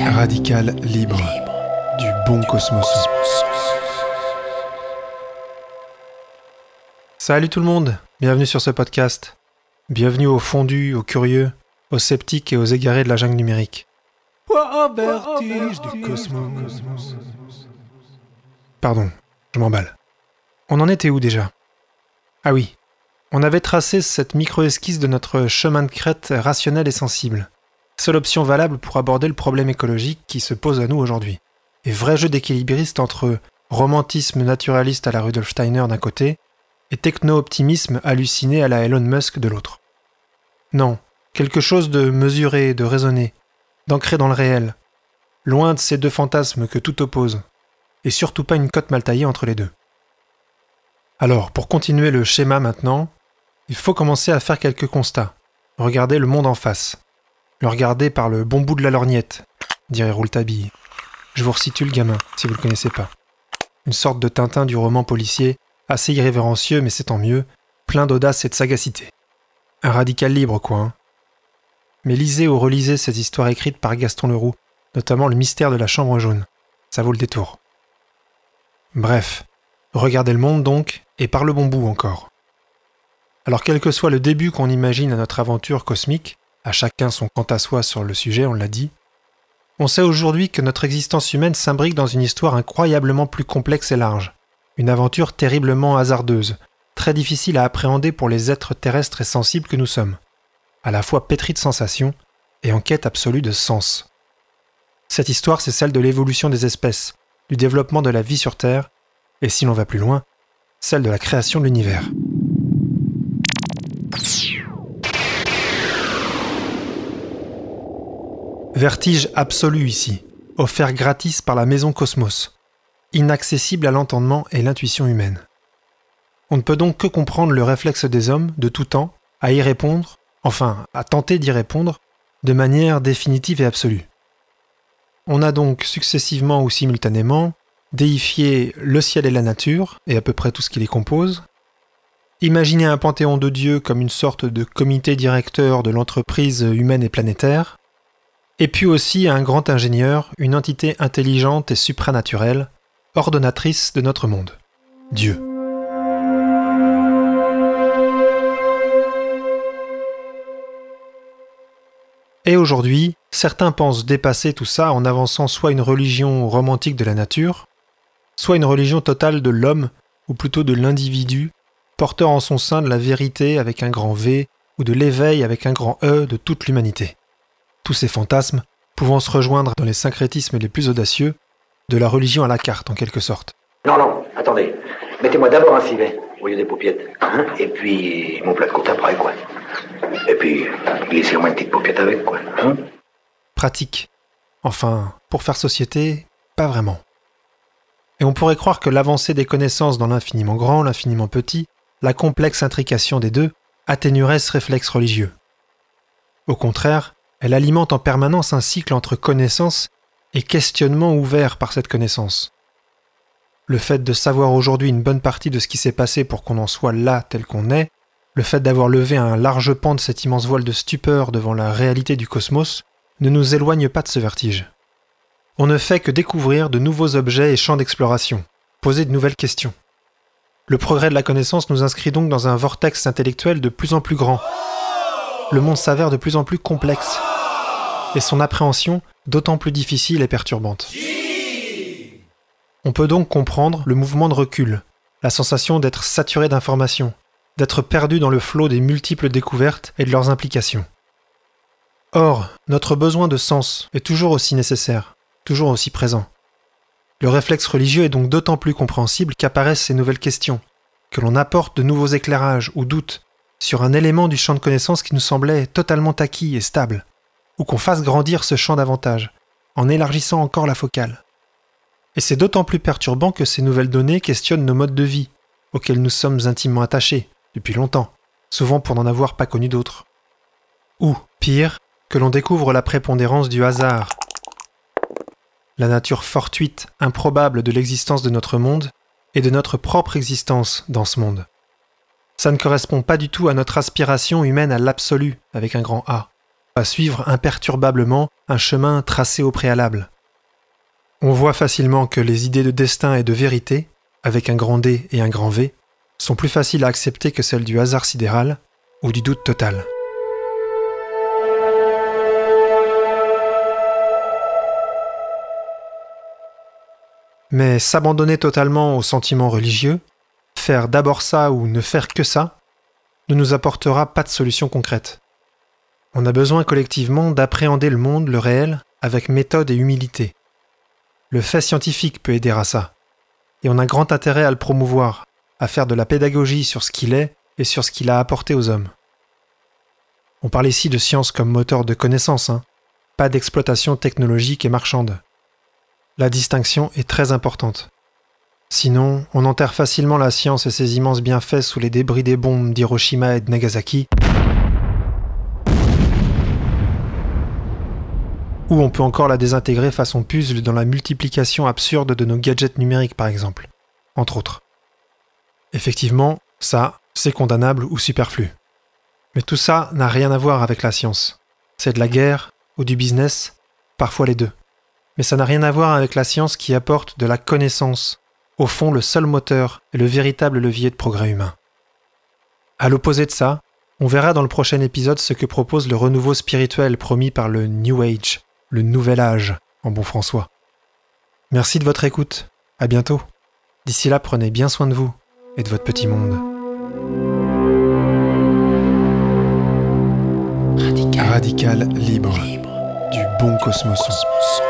Radical, libre, du bon cosmos. Salut tout le monde, bienvenue sur ce podcast. Bienvenue aux fondus, aux curieux, aux sceptiques et aux égarés de la jungle numérique. vertige du cosmos? Pardon, je m'emballe. On en était où déjà? Ah oui, on avait tracé cette micro-esquisse de notre chemin de crête rationnel et sensible seule option valable pour aborder le problème écologique qui se pose à nous aujourd'hui. Et vrai jeu d'équilibriste entre romantisme naturaliste à la Rudolf Steiner d'un côté et techno-optimisme halluciné à la Elon Musk de l'autre. Non, quelque chose de mesuré, de raisonné, d'ancré dans le réel, loin de ces deux fantasmes que tout oppose, et surtout pas une cote mal taillée entre les deux. Alors, pour continuer le schéma maintenant, il faut commencer à faire quelques constats, regarder le monde en face, le regarder par le bon bout de la lorgnette, dirait Rouletabille. Je vous resitue le gamin, si vous le connaissez pas. Une sorte de Tintin du roman policier, assez irrévérencieux, mais c'est tant mieux, plein d'audace et de sagacité. Un radical libre, quoi. Hein. Mais lisez ou relisez ces histoires écrites par Gaston Leroux, notamment Le mystère de la chambre jaune. Ça vaut le détour. Bref, regardez le monde donc, et par le bon bout encore. Alors quel que soit le début qu'on imagine à notre aventure cosmique, à chacun son quant à soi sur le sujet, on l'a dit. On sait aujourd'hui que notre existence humaine s'imbrique dans une histoire incroyablement plus complexe et large, une aventure terriblement hasardeuse, très difficile à appréhender pour les êtres terrestres et sensibles que nous sommes, à la fois pétris de sensations et en quête absolue de sens. Cette histoire, c'est celle de l'évolution des espèces, du développement de la vie sur Terre, et si l'on va plus loin, celle de la création de l'univers. Vertige absolu ici, offert gratis par la maison Cosmos, inaccessible à l'entendement et l'intuition humaine. On ne peut donc que comprendre le réflexe des hommes, de tout temps, à y répondre, enfin à tenter d'y répondre, de manière définitive et absolue. On a donc successivement ou simultanément déifié le ciel et la nature, et à peu près tout ce qui les compose, imaginé un panthéon de dieux comme une sorte de comité directeur de l'entreprise humaine et planétaire, et puis aussi un grand ingénieur, une entité intelligente et supranaturelle, ordonnatrice de notre monde, Dieu. Et aujourd'hui, certains pensent dépasser tout ça en avançant soit une religion romantique de la nature, soit une religion totale de l'homme, ou plutôt de l'individu, porteur en son sein de la vérité avec un grand V, ou de l'éveil avec un grand E de toute l'humanité tous ces fantasmes pouvant se rejoindre dans les syncrétismes les plus audacieux de la religion à la carte en quelque sorte. Non, non, attendez. Mettez-moi d'abord un civet au lieu des. Hein et puis mon plat de côte après, quoi. Et puis glissez-moi une petite paupiette avec, quoi. Hein Pratique. Enfin, pour faire société, pas vraiment. Et on pourrait croire que l'avancée des connaissances dans l'infiniment grand, l'infiniment petit, la complexe intrication des deux, atténuerait ce réflexe religieux. Au contraire, elle alimente en permanence un cycle entre connaissance et questionnement ouvert par cette connaissance. Le fait de savoir aujourd'hui une bonne partie de ce qui s'est passé pour qu'on en soit là tel qu'on est, le fait d'avoir levé un large pan de cet immense voile de stupeur devant la réalité du cosmos, ne nous éloigne pas de ce vertige. On ne fait que découvrir de nouveaux objets et champs d'exploration, poser de nouvelles questions. Le progrès de la connaissance nous inscrit donc dans un vortex intellectuel de plus en plus grand. Le monde s'avère de plus en plus complexe, et son appréhension d'autant plus difficile et perturbante. On peut donc comprendre le mouvement de recul, la sensation d'être saturé d'informations, d'être perdu dans le flot des multiples découvertes et de leurs implications. Or, notre besoin de sens est toujours aussi nécessaire, toujours aussi présent. Le réflexe religieux est donc d'autant plus compréhensible qu'apparaissent ces nouvelles questions, que l'on apporte de nouveaux éclairages ou doutes sur un élément du champ de connaissance qui nous semblait totalement acquis et stable ou qu'on fasse grandir ce champ davantage, en élargissant encore la focale. Et c'est d'autant plus perturbant que ces nouvelles données questionnent nos modes de vie, auxquels nous sommes intimement attachés, depuis longtemps, souvent pour n'en avoir pas connu d'autres. Ou, pire, que l'on découvre la prépondérance du hasard, la nature fortuite, improbable de l'existence de notre monde et de notre propre existence dans ce monde. Ça ne correspond pas du tout à notre aspiration humaine à l'absolu, avec un grand A, à suivre imperturbablement un chemin tracé au préalable. On voit facilement que les idées de destin et de vérité, avec un grand D et un grand V, sont plus faciles à accepter que celles du hasard sidéral ou du doute total. Mais s'abandonner totalement aux sentiments religieux, faire d'abord ça ou ne faire que ça, ne nous apportera pas de solution concrète. On a besoin collectivement d'appréhender le monde, le réel, avec méthode et humilité. Le fait scientifique peut aider à ça, et on a grand intérêt à le promouvoir, à faire de la pédagogie sur ce qu'il est et sur ce qu'il a apporté aux hommes. On parle ici de science comme moteur de connaissance, hein, pas d'exploitation technologique et marchande. La distinction est très importante. Sinon, on enterre facilement la science et ses immenses bienfaits sous les débris des bombes d'Hiroshima et de Nagasaki, ou on peut encore la désintégrer façon puzzle dans la multiplication absurde de nos gadgets numériques par exemple, entre autres. Effectivement, ça, c'est condamnable ou superflu. Mais tout ça n'a rien à voir avec la science. C'est de la guerre ou du business, parfois les deux. Mais ça n'a rien à voir avec la science qui apporte de la connaissance, au fond le seul moteur et le véritable levier de progrès humain. À l'opposé de ça, on verra dans le prochain épisode ce que propose le renouveau spirituel promis par le New Age, le nouvel âge, en bon François. Merci de votre écoute. À bientôt. D'ici là, prenez bien soin de vous et de votre petit monde. Radical, libre, du bon cosmos. cosmos.